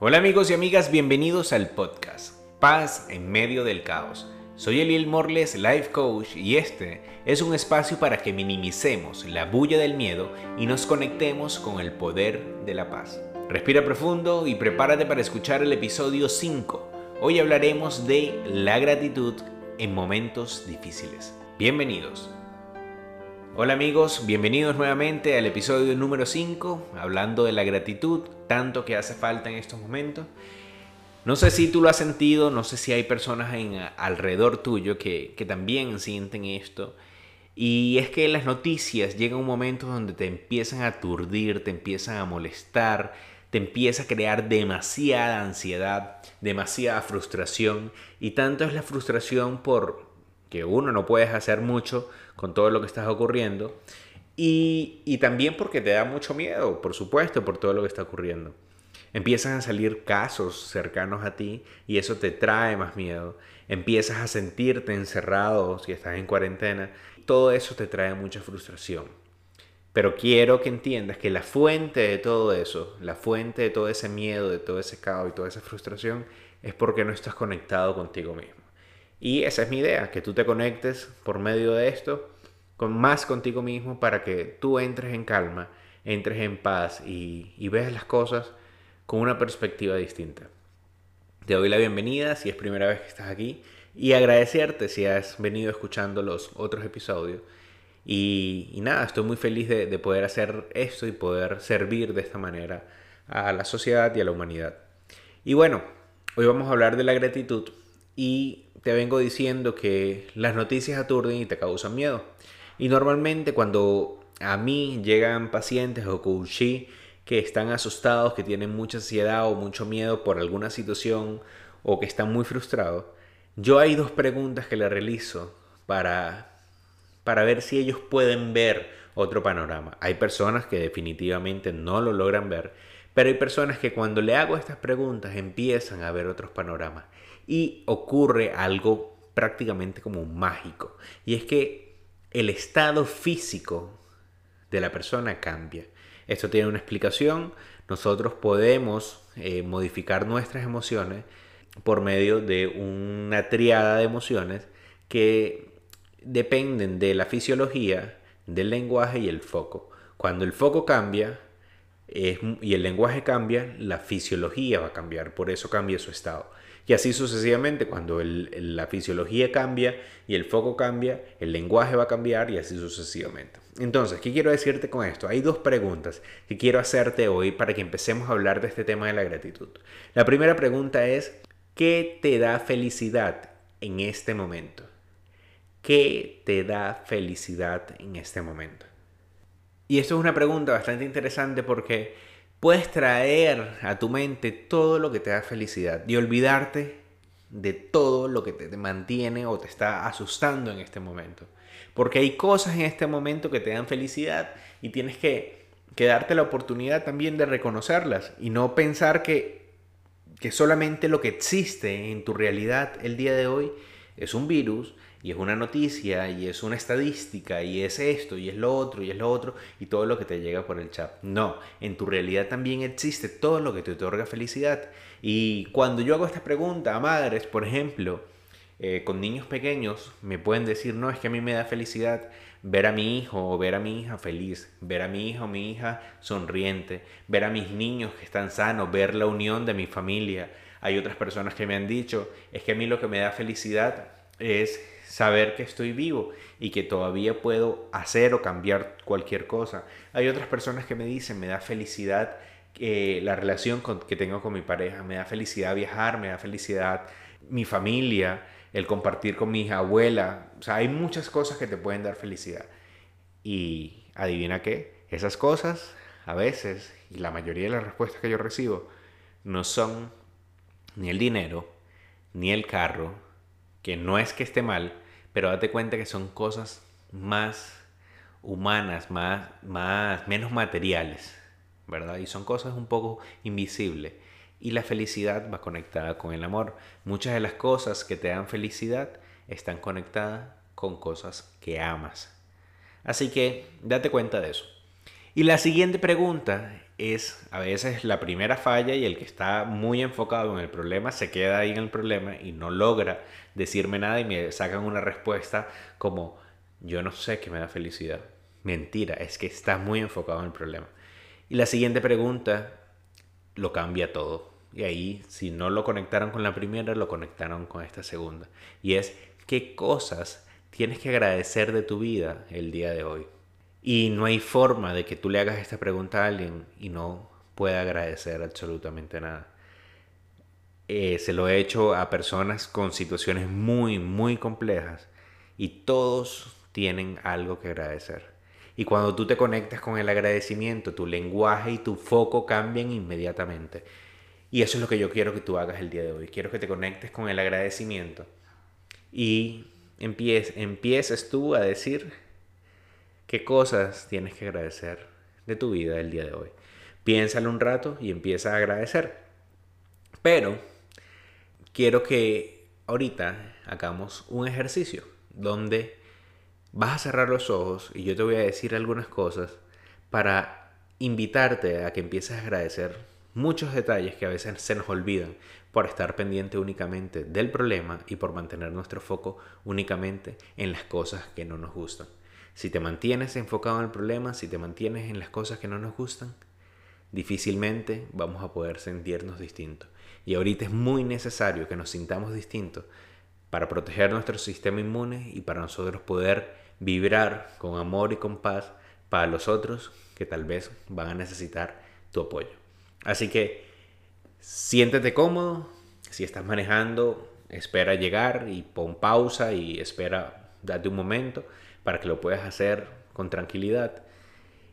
Hola amigos y amigas, bienvenidos al podcast Paz en medio del caos. Soy Eliel Morles, Life Coach, y este es un espacio para que minimicemos la bulla del miedo y nos conectemos con el poder de la paz. Respira profundo y prepárate para escuchar el episodio 5. Hoy hablaremos de la gratitud en momentos difíciles. Bienvenidos. Hola amigos, bienvenidos nuevamente al episodio número 5, hablando de la gratitud, tanto que hace falta en estos momentos. No sé si tú lo has sentido, no sé si hay personas en, alrededor tuyo que, que también sienten esto. Y es que las noticias llegan un momento donde te empiezan a aturdir, te empiezan a molestar, te empieza a crear demasiada ansiedad, demasiada frustración. Y tanto es la frustración por que uno no puedes hacer mucho con todo lo que está ocurriendo. Y, y, también porque te da mucho miedo, por supuesto, por todo lo que está ocurriendo. Empiezan a salir casos cercanos a ti y eso te trae más miedo. Empiezas a sentirte encerrado si estás en cuarentena. Todo eso te trae mucha frustración. Pero quiero que entiendas que la fuente de todo eso, la fuente de todo ese miedo, de todo ese caos y toda esa frustración, es porque no estás conectado contigo mismo. Y esa es mi idea, que tú te conectes por medio de esto con más contigo mismo para que tú entres en calma, entres en paz y, veas las cosas con una perspectiva distinta. Te doy la bienvenida si es primera vez que estás aquí y agradecerte si has venido escuchando los otros episodios. Y, y nada, estoy muy feliz de, de poder hacer esto y poder servir de esta manera a la sociedad y a la humanidad. Y bueno, hoy vamos a hablar de la gratitud y te vengo diciendo que las noticias aturden y te causan miedo. Y normalmente cuando a mí llegan pacientes o coachí que están asustados, que tienen mucha ansiedad o mucho miedo por alguna situación o que están muy frustrados, yo hay dos preguntas que le realizo para, para ver si ellos pueden ver otro panorama. Hay personas que definitivamente no lo logran ver, pero hay personas que cuando le hago estas preguntas empiezan a ver otros panoramas y ocurre algo prácticamente como mágico. Y es que el estado físico de la persona cambia. Esto tiene una explicación. Nosotros podemos eh, modificar nuestras emociones por medio de una triada de emociones que dependen de la fisiología, del lenguaje y el foco. Cuando el foco cambia y el lenguaje cambia, la fisiología va a cambiar, por eso cambia su estado. Y así sucesivamente, cuando la fisiología cambia y el foco cambia, el lenguaje va a cambiar y así sucesivamente. Entonces, ¿qué quiero decirte con esto? Hay dos preguntas que quiero hacerte hoy para que empecemos a hablar de este tema de la gratitud. La primera pregunta es, ¿qué te da felicidad en este momento? ¿Qué te da felicidad en este momento? Y esto es una pregunta bastante interesante porque puedes traer a tu mente todo lo que te da felicidad y olvidarte de todo lo que te mantiene o te está asustando en este momento. Porque hay cosas en este momento que te dan felicidad y tienes que, darte la oportunidad también de reconocerlas y no pensar que, que solamente lo que existe en tu realidad el día de hoy es un virus y es una noticia y es una estadística y es esto y es lo otro y es lo otro y todo lo que te llega por el chat. No, en tu realidad también existe todo lo que te otorga felicidad. Y cuando yo hago esta pregunta a madres, por ejemplo, eh, con niños pequeños, me pueden decir, no, es que a mí me da felicidad ver a mi hijo o ver a mi hija feliz, ver a mi hijo o mi hija sonriente, ver a mis niños que están sanos, ver la unión de mi familia. Hay otras personas que me han dicho, es que a mí lo que me da felicidad es saber que estoy vivo y que todavía puedo hacer o cambiar cualquier cosa. Hay otras personas que me dicen, me da felicidad eh, la relación que tengo con mi pareja, me da felicidad viajar, me da felicidad mi familia, el compartir con mi abuela. O sea, hay muchas cosas que te pueden dar felicidad. Y adivina qué, esas cosas a veces, y la mayoría de las respuestas que yo recibo, no son ni el dinero, ni el carro, que no es que esté mal, pero date cuenta que son cosas más humanas, más, más, menos materiales, ¿verdad? Y son cosas un poco invisibles. Y la felicidad va conectada con el amor. Muchas de las cosas que te dan felicidad están conectadas con cosas que amas. Así que date cuenta de eso. Y la siguiente pregunta es a veces la primera falla y el que está muy enfocado en el problema se queda ahí en el problema y no logra decirme nada y me sacan una respuesta como yo no sé qué me da felicidad. Mentira, es que está muy enfocado en el problema. Y la siguiente pregunta lo cambia todo. Y ahí, si no lo conectaron con la primera, lo conectaron con esta segunda. Y es, ¿qué cosas tienes que agradecer de tu vida el día de hoy? Y no hay forma de que tú le hagas esta pregunta a alguien y no pueda agradecer absolutamente nada. Eh, se lo he hecho a personas con situaciones muy, muy complejas y todos tienen algo que agradecer. Y cuando tú te conectas con el agradecimiento, tu lenguaje y tu foco cambian inmediatamente. Y eso es lo que yo quiero que tú hagas el día de hoy. Quiero que te conectes con el agradecimiento y empieces, empieces tú a decir ¿Qué cosas tienes que agradecer de tu vida el día de hoy? Piénsalo un rato y empieza a agradecer. Pero quiero que ahorita hagamos un ejercicio donde vas a cerrar los ojos y yo te voy a decir algunas cosas para invitarte a que empieces a agradecer muchos detalles que a veces se nos olvidan por estar pendiente únicamente del problema y por mantener nuestro foco únicamente en las cosas que no nos gustan. Si te mantienes enfocado en el problema, si te mantienes en las cosas que no nos gustan, difícilmente vamos a poder sentirnos distintos. Y ahorita es muy necesario que nos sintamos distintos para proteger nuestro sistema inmune y para nosotros poder vibrar con amor y con paz para los otros que tal vez van a necesitar tu apoyo. Así que siéntete cómodo, si estás manejando, espera llegar y pon pausa y espera, date un momento para que lo puedas hacer con tranquilidad.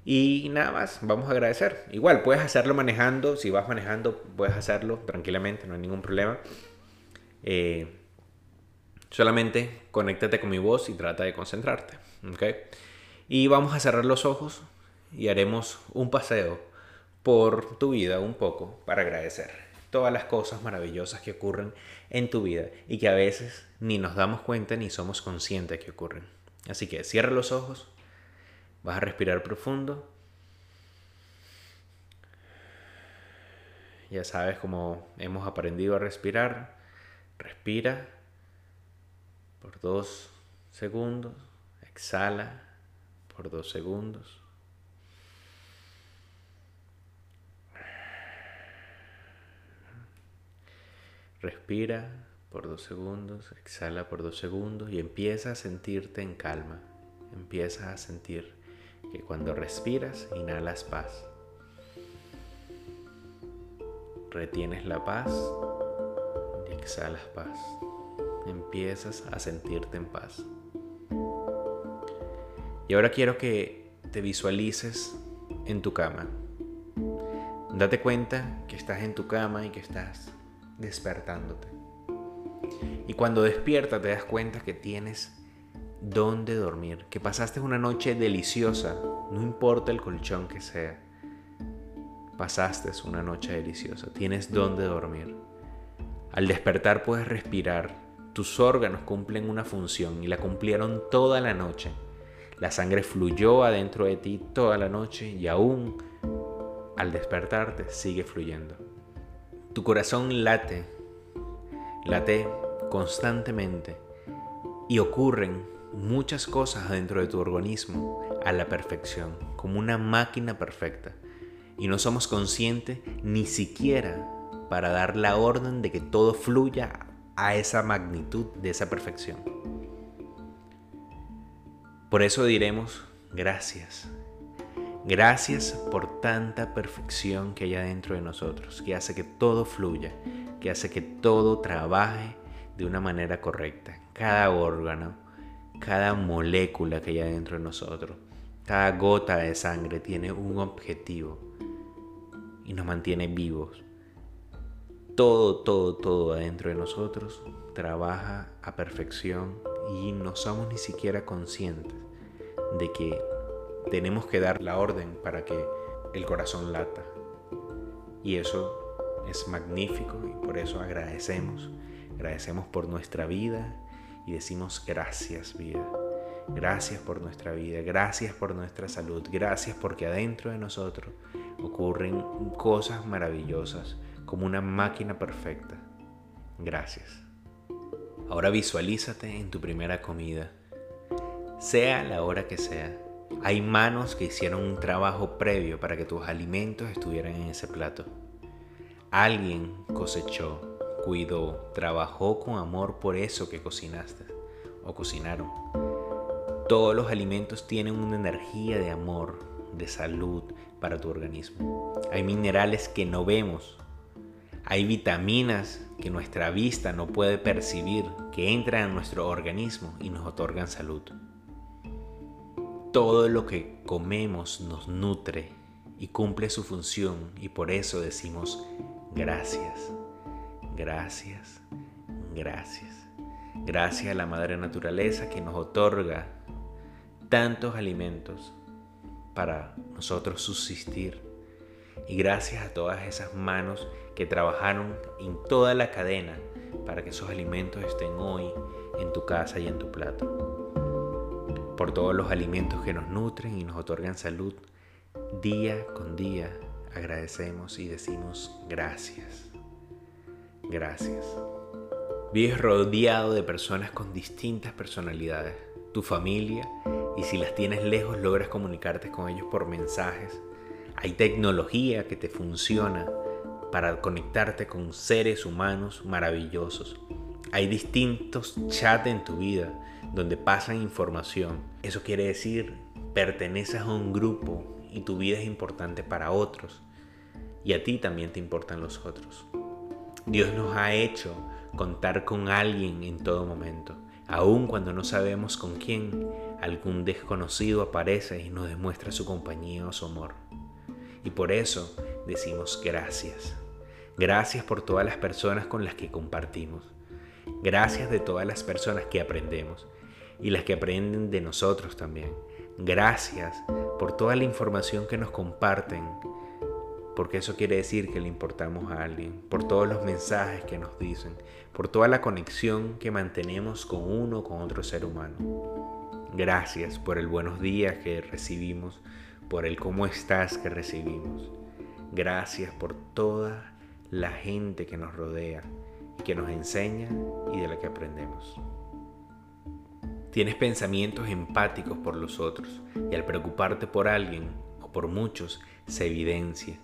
Y nada más, vamos a agradecer. Igual, puedes hacerlo manejando, si vas manejando, puedes hacerlo tranquilamente, no hay ningún problema. Eh, solamente conéctate con mi voz y trata de concentrarte. ¿okay? Y vamos a cerrar los ojos y haremos un paseo por tu vida un poco para agradecer todas las cosas maravillosas que ocurren en tu vida y que a veces ni nos damos cuenta ni somos conscientes que ocurren. Así que cierra los ojos, vas a respirar profundo. Ya sabes cómo hemos aprendido a respirar. Respira por dos segundos. Exhala por dos segundos. Respira por dos segundos, exhala por dos segundos y empieza a sentirte en calma. Empieza a sentir que cuando respiras, inhalas paz. Retienes la paz y exhalas paz. Empiezas a sentirte en paz. Y ahora quiero que te visualices en tu cama. Date cuenta que estás en tu cama y que estás despertándote. Y cuando despiertas te das cuenta que tienes dónde dormir, que pasaste una noche deliciosa, no importa el colchón que sea. Pasaste una noche deliciosa, tienes dónde dormir. Al despertar puedes respirar, tus órganos cumplen una función y la cumplieron toda la noche. La sangre fluyó adentro de ti toda la noche y aún al despertarte sigue fluyendo. Tu corazón late, late constantemente y ocurren muchas cosas dentro de tu organismo a la perfección, como una máquina perfecta. Y no somos conscientes ni siquiera para dar la orden de que todo fluya a esa magnitud de esa perfección. Por eso diremos gracias. Gracias por tanta perfección que hay adentro de nosotros, que hace que todo fluya, que hace que todo trabaje de una manera correcta. Cada órgano, cada molécula que hay dentro de nosotros, cada gota de sangre tiene un objetivo y nos mantiene vivos. Todo, todo, todo adentro de nosotros trabaja a perfección y no somos ni siquiera conscientes de que tenemos que dar la orden para que el corazón lata. Y eso es magnífico y por eso agradecemos Agradecemos por nuestra vida y decimos gracias vida. Gracias por nuestra vida, gracias por nuestra salud, gracias porque adentro de nosotros ocurren cosas maravillosas como una máquina perfecta. Gracias. Ahora visualízate en tu primera comida, sea la hora que sea. Hay manos que hicieron un trabajo previo para que tus alimentos estuvieran en ese plato. Alguien cosechó, cuidó, trabajó con amor por eso que cocinaste o cocinaron. Todos los alimentos tienen una energía de amor, de salud para tu organismo. Hay minerales que no vemos. Hay vitaminas que nuestra vista no puede percibir, que entran en nuestro organismo y nos otorgan salud. Todo lo que comemos nos nutre y cumple su función y por eso decimos gracias, gracias, gracias. Gracias a la Madre Naturaleza que nos otorga tantos alimentos para nosotros subsistir. Y gracias a todas esas manos que trabajaron en toda la cadena para que esos alimentos estén hoy en tu casa y en tu plato. Por todos los alimentos que nos nutren y nos otorgan salud, día con día agradecemos y decimos gracias. Gracias. Vives rodeado de personas con distintas personalidades. Tu familia y si las tienes lejos logras comunicarte con ellos por mensajes. Hay tecnología que te funciona para conectarte con seres humanos maravillosos. Hay distintos chats en tu vida donde pasan información. Eso quiere decir, perteneces a un grupo y tu vida es importante para otros. Y a ti también te importan los otros. Dios nos ha hecho contar con alguien en todo momento. Aun cuando no sabemos con quién, algún desconocido aparece y nos demuestra su compañía o su amor. Y por eso decimos gracias. Gracias por todas las personas con las que compartimos. Gracias de todas las personas que aprendemos y las que aprenden de nosotros también. Gracias por toda la información que nos comparten, porque eso quiere decir que le importamos a alguien, por todos los mensajes que nos dicen, por toda la conexión que mantenemos con uno o con otro ser humano. Gracias por el buenos días que recibimos, por el cómo estás que recibimos. Gracias por toda la gente que nos rodea y que nos enseña y de la que aprendemos. Tienes pensamientos empáticos por los otros y al preocuparte por alguien o por muchos se evidencia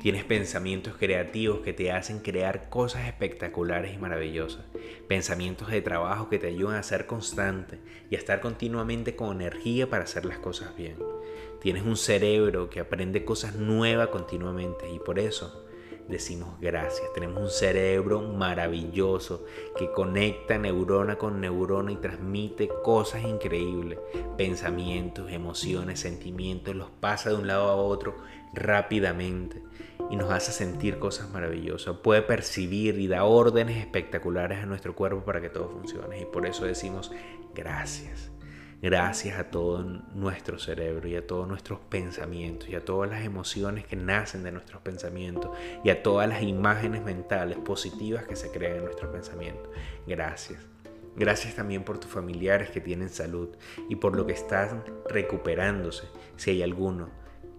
Tienes pensamientos creativos que te hacen crear cosas espectaculares y maravillosas. Pensamientos de trabajo que te ayudan a ser constante y a estar continuamente con energía para hacer las cosas bien. Tienes un cerebro que aprende cosas nuevas continuamente y por eso decimos gracias. Tenemos un cerebro maravilloso que conecta neurona con neurona y transmite cosas increíbles. Pensamientos, emociones, sentimientos, los pasa de un lado a otro rápidamente y nos hace sentir cosas maravillosas. Puede percibir y da órdenes espectaculares a nuestro cuerpo para que todo funcione. Y por eso decimos gracias. Gracias a todo nuestro cerebro y a todos nuestros pensamientos y a todas las emociones que nacen de nuestros pensamientos y a todas las imágenes mentales positivas que se crean en nuestros pensamientos. Gracias. Gracias también por tus familiares que tienen salud y por lo que están recuperándose, si hay alguno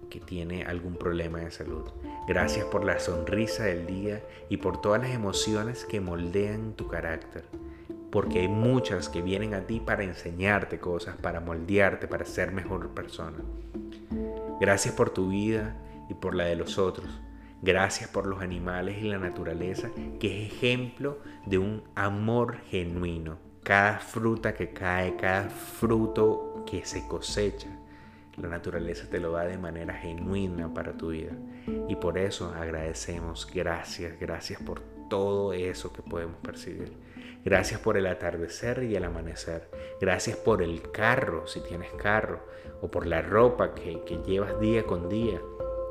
que tiene algún problema de salud. Gracias por la sonrisa del día y por todas las emociones que moldean tu carácter. Porque hay muchas que vienen a ti para enseñarte cosas, para moldearte, para ser mejor persona. Gracias por tu vida y por la de los otros. Gracias por los animales y la naturaleza, que es ejemplo de un amor genuino. Cada fruta que cae, cada fruto que se cosecha, la naturaleza te lo da de manera genuina para tu vida. Y por eso agradecemos, gracias, gracias por todo eso que podemos percibir. Gracias por el atardecer y el amanecer. Gracias por el carro, si tienes carro, o por la ropa que, llevas día con día.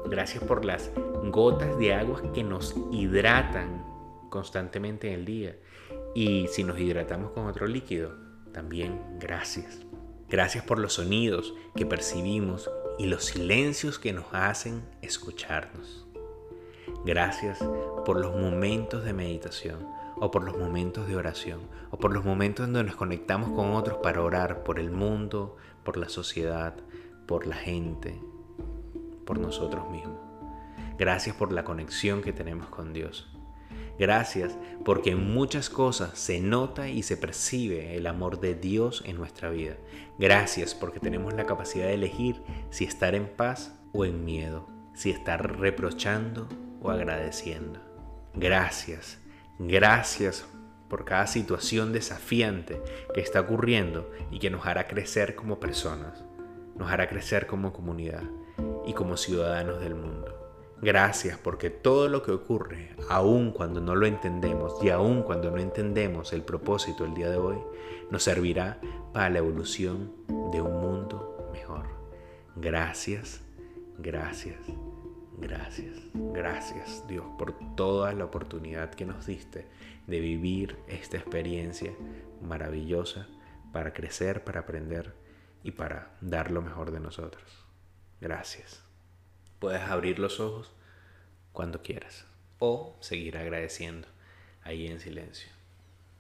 Gracias por las gotas de agua que nos hidratan constantemente en el día. Y si nos hidratamos con otro líquido, también gracias. Gracias por los sonidos que percibimos y los silencios que nos hacen escucharnos. Gracias por los momentos de meditación o por los momentos de oración o por los momentos donde nos conectamos con otros para orar por el mundo, por la sociedad, por la gente, por nosotros mismos. Gracias por la conexión que tenemos con Dios. Gracias porque en muchas cosas se nota y se percibe el amor de Dios en nuestra vida. Gracias porque tenemos la capacidad de elegir si estar en paz o en miedo, si estar reprochando o agradeciendo. Gracias, gracias por cada situación desafiante que está ocurriendo y que nos hará crecer como personas, nos hará crecer como comunidad y como ciudadanos del mundo. Gracias porque todo lo que ocurre, aun cuando no lo entendemos y aun cuando no entendemos el propósito el día de hoy, nos servirá para la evolución de un mundo mejor. Gracias, gracias, gracias, gracias Dios por toda la oportunidad que nos diste de vivir esta experiencia maravillosa para crecer, para aprender y para dar lo mejor de nosotros. Gracias. Puedes abrir los ojos cuando quieras o seguir agradeciendo ahí en silencio.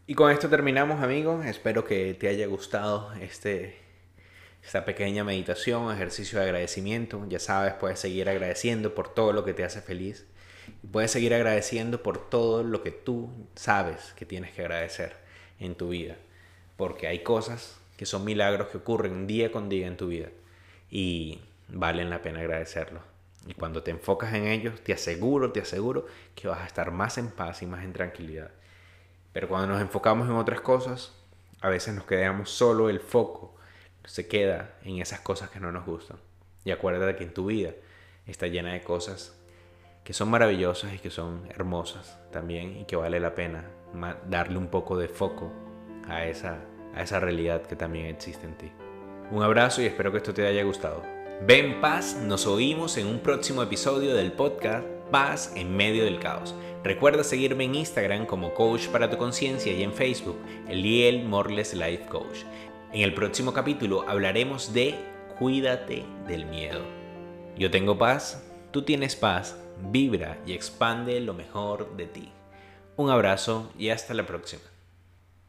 Y con esto terminamos amigos, espero que te haya gustado este, esta pequeña meditación, ejercicio de agradecimiento. Ya sabes, puedes seguir agradeciendo por todo lo que te hace feliz. Puedes seguir agradeciendo por todo lo que tú sabes que tienes que agradecer en tu vida. Porque hay cosas que son milagros que ocurren día con día en tu vida. Y valen la pena agradecerlo. Y cuando te enfocas en ellos, te aseguro, te aseguro que vas a estar más en paz y más en tranquilidad. Pero cuando nos enfocamos en otras cosas, a veces nos quedamos solo, el foco se queda en esas cosas que no nos gustan. Y acuérdate que en tu vida está llena de cosas que son maravillosas y que son hermosas también y que vale la pena darle un poco de foco a esa, a esa realidad que también existe en ti. Un abrazo y espero que esto te haya gustado. Ven paz, nos oímos en un próximo episodio del podcast Paz en medio del caos. Recuerda seguirme en Instagram como Coach para tu conciencia y en Facebook, Eliel Morles Life Coach. En el próximo capítulo hablaremos de Cuídate del miedo. Yo tengo paz, tú tienes paz, vibra y expande lo mejor de ti. Un abrazo y hasta la próxima.